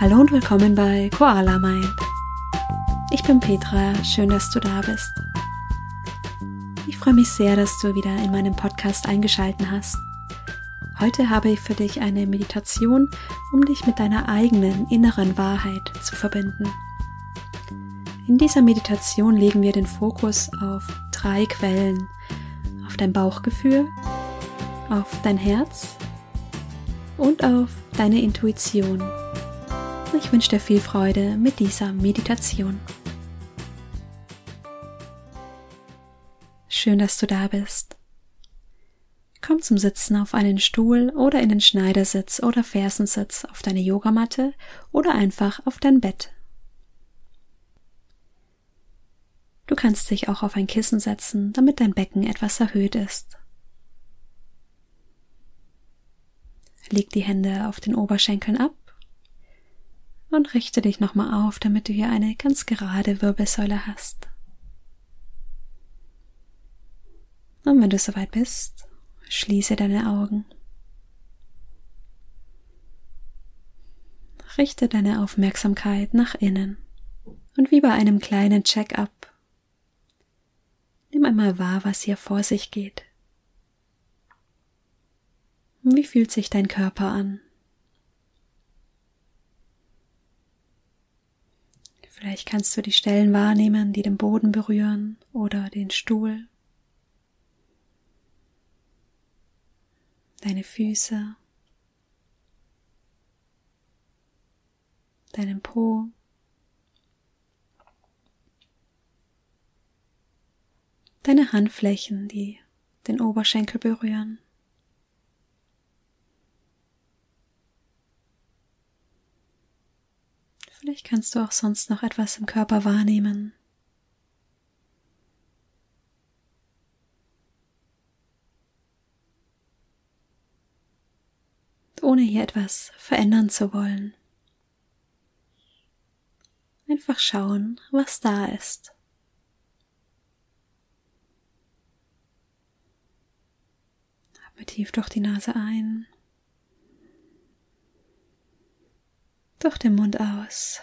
Hallo und willkommen bei Koala Mind. Ich bin Petra, schön, dass du da bist. Ich freue mich sehr, dass du wieder in meinem Podcast eingeschalten hast. Heute habe ich für dich eine Meditation, um dich mit deiner eigenen inneren Wahrheit zu verbinden. In dieser Meditation legen wir den Fokus auf drei Quellen. Auf dein Bauchgefühl, auf dein Herz und auf deine Intuition. Ich wünsche dir viel Freude mit dieser Meditation. Schön, dass du da bist. Komm zum Sitzen auf einen Stuhl oder in den Schneidersitz oder Fersensitz auf deine Yogamatte oder einfach auf dein Bett. Du kannst dich auch auf ein Kissen setzen, damit dein Becken etwas erhöht ist. Leg die Hände auf den Oberschenkeln ab und richte dich nochmal auf, damit du hier eine ganz gerade Wirbelsäule hast. Und wenn du soweit bist, schließe deine Augen. Richte deine Aufmerksamkeit nach innen und wie bei einem kleinen Check-up. Nimm einmal wahr, was hier vor sich geht. Wie fühlt sich dein Körper an? Vielleicht kannst du die Stellen wahrnehmen, die den Boden berühren oder den Stuhl, deine Füße, deinen Po. Deine Handflächen, die den Oberschenkel berühren. Vielleicht kannst du auch sonst noch etwas im Körper wahrnehmen. Ohne hier etwas verändern zu wollen. Einfach schauen, was da ist. Atme tief durch die Nase ein. Durch den Mund aus.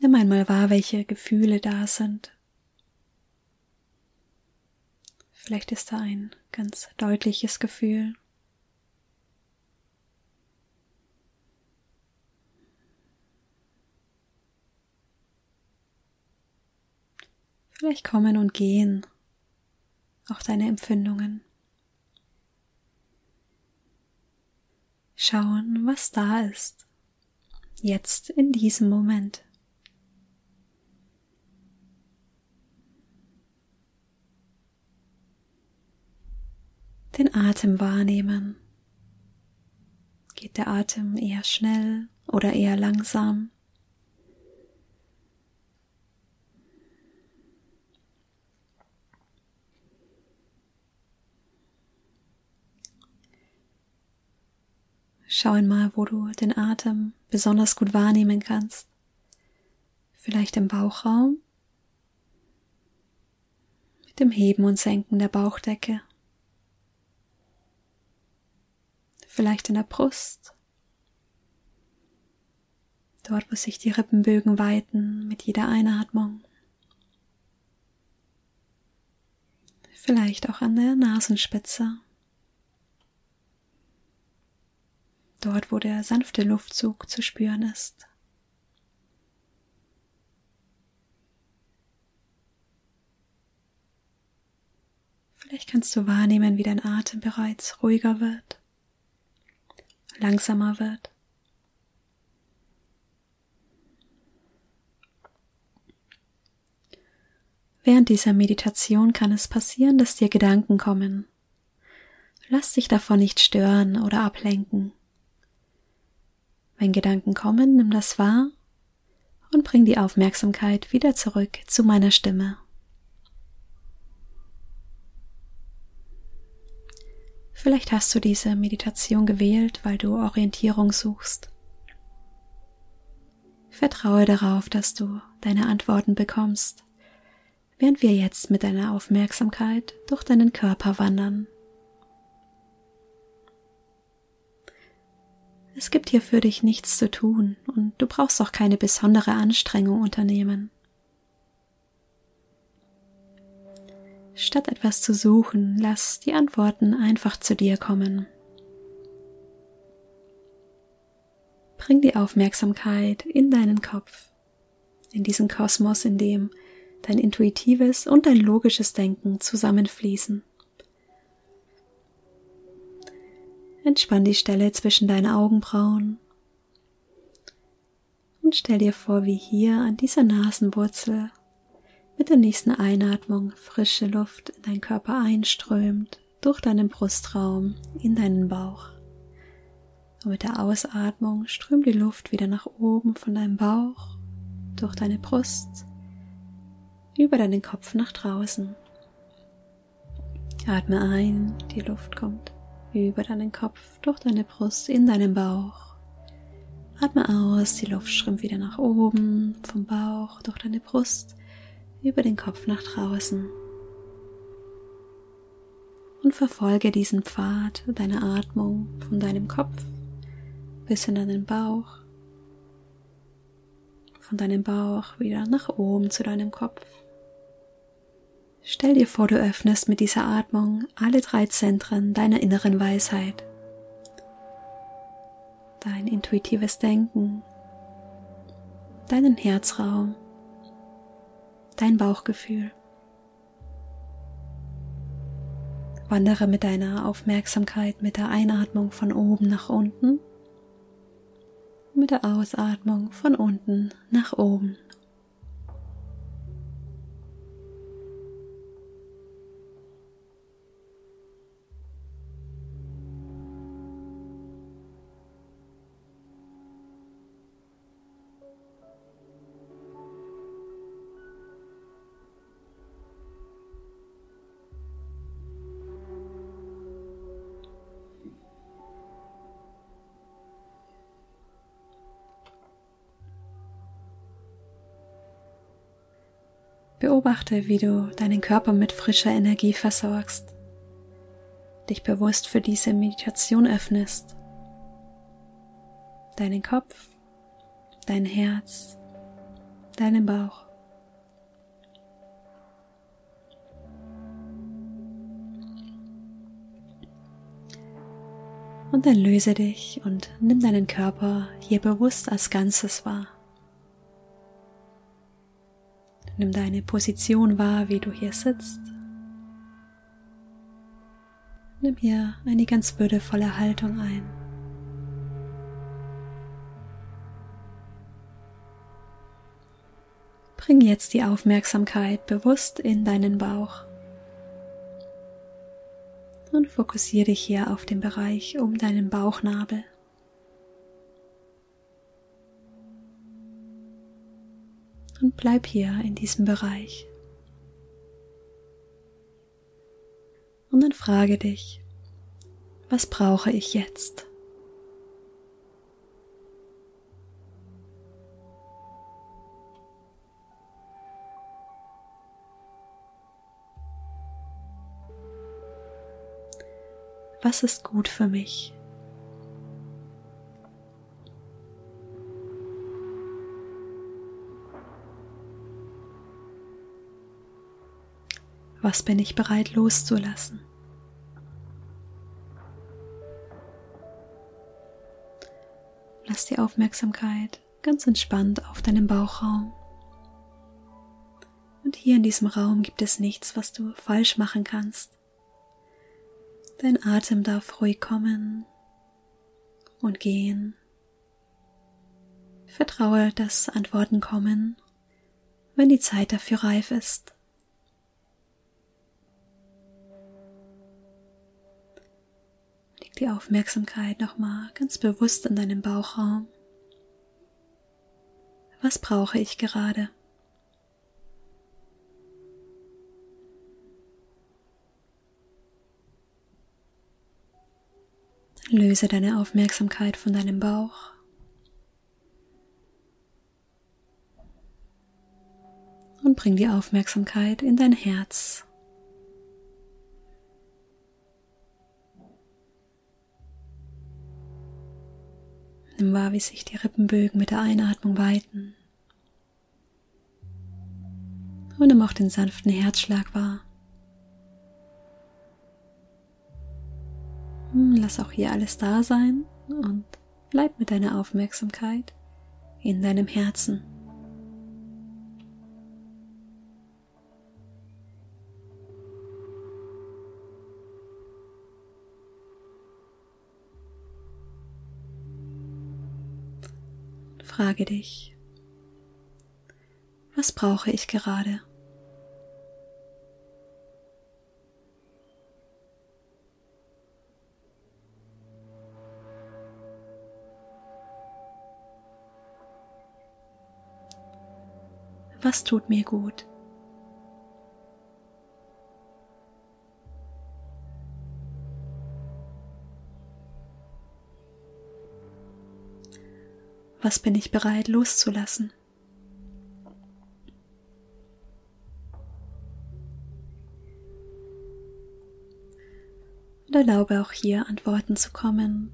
Nimm einmal wahr, welche Gefühle da sind. Vielleicht ist da ein ganz deutliches Gefühl. Vielleicht kommen und gehen auch deine Empfindungen. Schauen, was da ist. Jetzt in diesem Moment. Den Atem wahrnehmen. Geht der Atem eher schnell oder eher langsam? Schau einmal, wo du den Atem besonders gut wahrnehmen kannst. Vielleicht im Bauchraum, mit dem Heben und Senken der Bauchdecke. Vielleicht in der Brust, dort wo sich die Rippenbögen weiten mit jeder Einatmung. Vielleicht auch an der Nasenspitze. Dort wo der sanfte Luftzug zu spüren ist. Vielleicht kannst du wahrnehmen, wie dein Atem bereits ruhiger wird, langsamer wird. Während dieser Meditation kann es passieren, dass dir Gedanken kommen. Lass dich davon nicht stören oder ablenken. Wenn Gedanken kommen, nimm das wahr und bring die Aufmerksamkeit wieder zurück zu meiner Stimme. Vielleicht hast du diese Meditation gewählt, weil du Orientierung suchst. Vertraue darauf, dass du deine Antworten bekommst, während wir jetzt mit deiner Aufmerksamkeit durch deinen Körper wandern. Es gibt hier für dich nichts zu tun und du brauchst auch keine besondere Anstrengung unternehmen. Statt etwas zu suchen, lass die Antworten einfach zu dir kommen. Bring die Aufmerksamkeit in deinen Kopf, in diesen Kosmos, in dem dein intuitives und dein logisches Denken zusammenfließen. Entspann die Stelle zwischen deinen Augenbrauen und stell dir vor, wie hier an dieser Nasenwurzel mit der nächsten Einatmung frische Luft in deinen Körper einströmt, durch deinen Brustraum in deinen Bauch. Und mit der Ausatmung strömt die Luft wieder nach oben von deinem Bauch, durch deine Brust, über deinen Kopf nach draußen. Atme ein, die Luft kommt über deinen Kopf, durch deine Brust, in deinen Bauch. Atme aus, die Luft strömt wieder nach oben, vom Bauch, durch deine Brust, über den Kopf nach draußen. Und verfolge diesen Pfad deiner Atmung von deinem Kopf bis in deinen Bauch, von deinem Bauch wieder nach oben zu deinem Kopf. Stell dir vor, du öffnest mit dieser Atmung alle drei Zentren deiner inneren Weisheit. Dein intuitives Denken, deinen Herzraum, dein Bauchgefühl. Wandere mit deiner Aufmerksamkeit mit der Einatmung von oben nach unten, mit der Ausatmung von unten nach oben. Beobachte, wie du deinen Körper mit frischer Energie versorgst, dich bewusst für diese Meditation öffnest, deinen Kopf, dein Herz, deinen Bauch. Und dann löse dich und nimm deinen Körper hier bewusst als Ganzes wahr. Nimm deine Position wahr, wie du hier sitzt. Nimm hier eine ganz würdevolle Haltung ein. Bring jetzt die Aufmerksamkeit bewusst in deinen Bauch und fokussiere dich hier auf den Bereich um deinen Bauchnabel. und bleib hier in diesem Bereich. Und dann frage dich, was brauche ich jetzt? Was ist gut für mich? Was bin ich bereit loszulassen? Lass die Aufmerksamkeit ganz entspannt auf deinem Bauchraum. Und hier in diesem Raum gibt es nichts, was du falsch machen kannst. Dein Atem darf ruhig kommen und gehen. Vertraue, dass Antworten kommen, wenn die Zeit dafür reif ist. Die Aufmerksamkeit nochmal ganz bewusst in deinem Bauchraum. Was brauche ich gerade? Löse deine Aufmerksamkeit von deinem Bauch. Und bring die Aufmerksamkeit in dein Herz. Nimm wahr, wie sich die Rippenbögen mit der Einatmung weiten. Und nimm auch den sanften Herzschlag wahr. Hm, lass auch hier alles da sein und bleib mit deiner Aufmerksamkeit in deinem Herzen. Frage dich, was brauche ich gerade? Was tut mir gut? Was bin ich bereit loszulassen? Und erlaube auch hier Antworten zu kommen.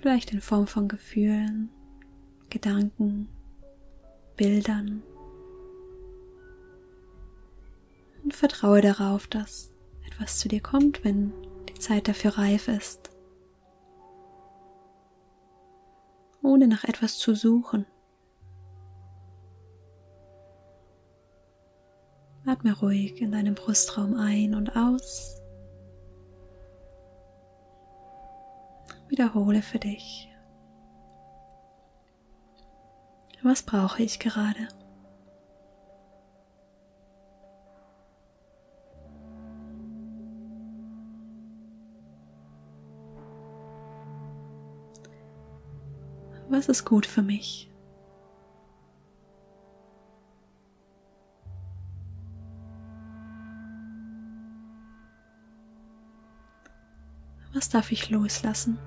Vielleicht in Form von Gefühlen, Gedanken, Bildern. Und vertraue darauf, dass etwas zu dir kommt, wenn die Zeit dafür reif ist. Ohne nach etwas zu suchen. Atme ruhig in deinem Brustraum ein und aus. Wiederhole für dich. Was brauche ich gerade? Was ist gut für mich? Was darf ich loslassen?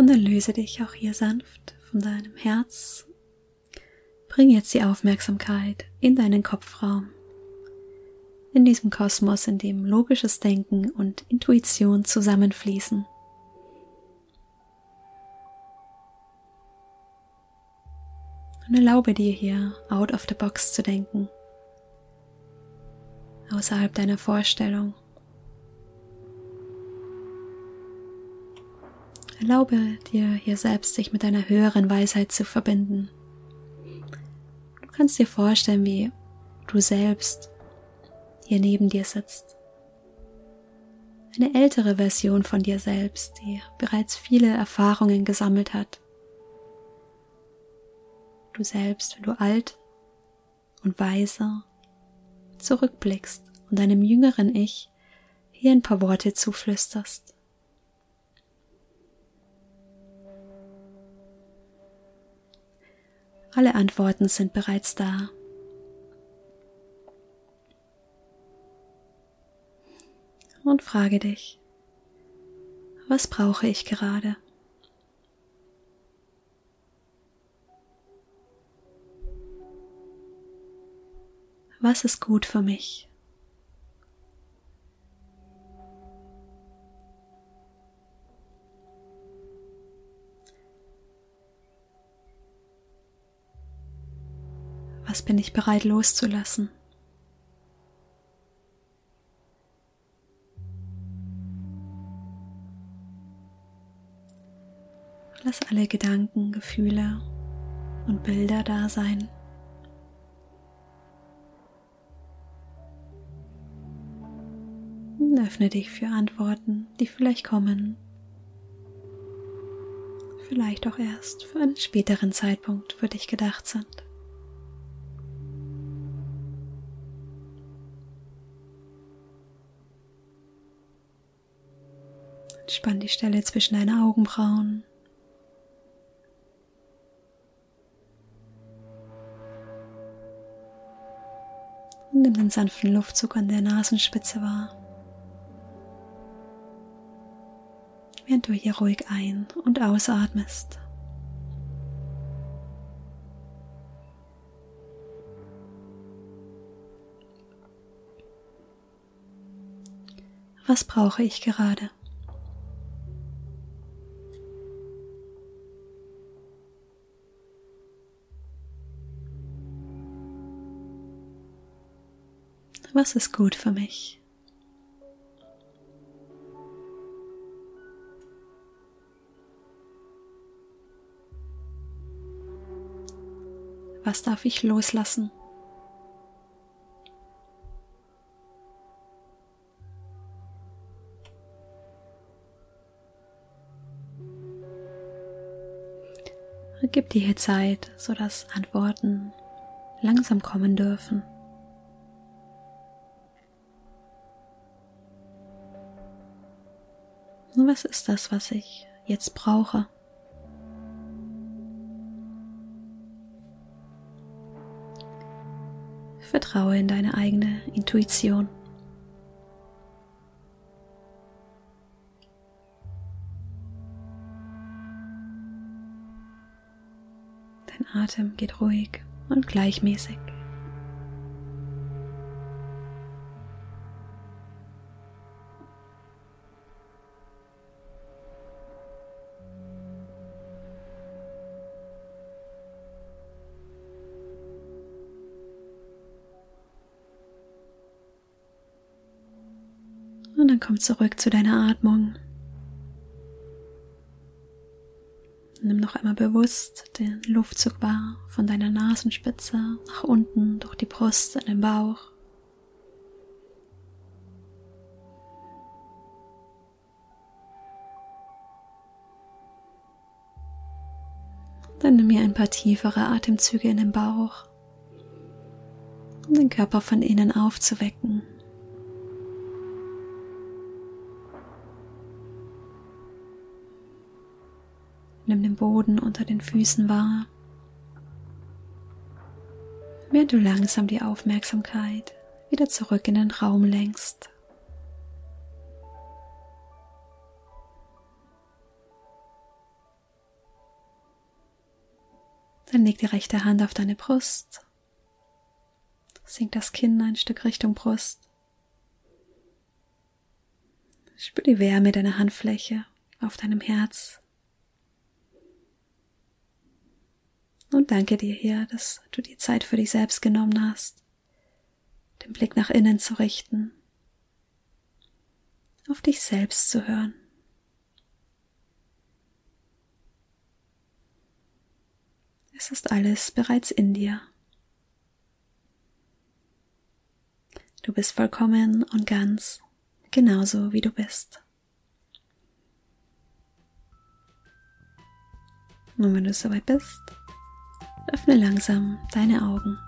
Und dann löse dich auch hier sanft von deinem Herz. Bring jetzt die Aufmerksamkeit in deinen Kopfraum. In diesem Kosmos, in dem logisches Denken und Intuition zusammenfließen. Und erlaube dir hier out of the box zu denken. Außerhalb deiner Vorstellung. Erlaube dir hier selbst, sich mit deiner höheren Weisheit zu verbinden. Du kannst dir vorstellen, wie du selbst hier neben dir sitzt. Eine ältere Version von dir selbst, die bereits viele Erfahrungen gesammelt hat. Du selbst, wenn du alt und weiser zurückblickst und deinem jüngeren Ich hier ein paar Worte zuflüsterst. Alle Antworten sind bereits da. Und frage dich, was brauche ich gerade? Was ist gut für mich? Was bin ich bereit loszulassen? Lass alle Gedanken, Gefühle und Bilder da sein. Und öffne dich für Antworten, die vielleicht kommen. Vielleicht auch erst für einen späteren Zeitpunkt für dich gedacht sind. Entspann die Stelle zwischen deinen Augenbrauen. Und Nimm den sanften Luftzug an der Nasenspitze wahr. Während du hier ruhig ein- und ausatmest. Was brauche ich gerade? Was ist gut für mich? Was darf ich loslassen? Gib dir hier Zeit, sodass Antworten langsam kommen dürfen. Was ist das, was ich jetzt brauche? Vertraue in deine eigene Intuition. Dein Atem geht ruhig und gleichmäßig. Dann komm zurück zu deiner Atmung. Nimm noch einmal bewusst den Luftzug wahr von deiner Nasenspitze nach unten durch die Brust in den Bauch. Dann nimm mir ein paar tiefere Atemzüge in den Bauch, um den Körper von innen aufzuwecken. Nimm den Boden unter den Füßen wahr, während du langsam die Aufmerksamkeit wieder zurück in den Raum lenkst. Dann leg die rechte Hand auf deine Brust. Sink das Kinn ein Stück Richtung Brust. Spür die Wärme deiner Handfläche auf deinem Herz. Und danke dir hier, dass du die Zeit für dich selbst genommen hast, den Blick nach innen zu richten, auf dich selbst zu hören. Es ist alles bereits in dir. Du bist vollkommen und ganz, genauso wie du bist. Und wenn du soweit bist, öffne langsam deine Augen.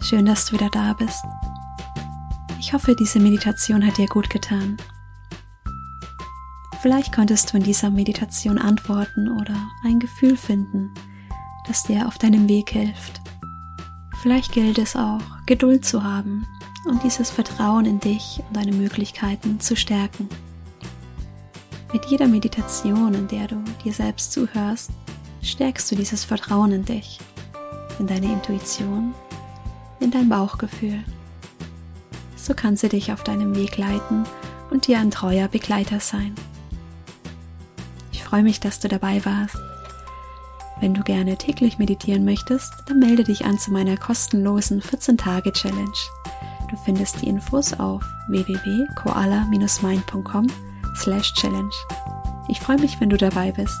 Schön, dass du wieder da bist. Ich hoffe, diese Meditation hat dir gut getan. Vielleicht konntest du in dieser Meditation antworten oder ein Gefühl finden, das dir auf deinem Weg hilft. Vielleicht gilt es auch, Geduld zu haben und dieses Vertrauen in dich und deine Möglichkeiten zu stärken. Mit jeder Meditation, in der du dir selbst zuhörst, stärkst du dieses Vertrauen in dich, in deine Intuition, in dein Bauchgefühl. So kann sie dich auf deinem Weg leiten und dir ein treuer Begleiter sein. Ich freue mich, dass du dabei warst. Wenn du gerne täglich meditieren möchtest, dann melde dich an zu meiner kostenlosen 14-Tage-Challenge. Du findest die Infos auf www.koala-mind.com slash challenge. Ich freue mich, wenn du dabei bist.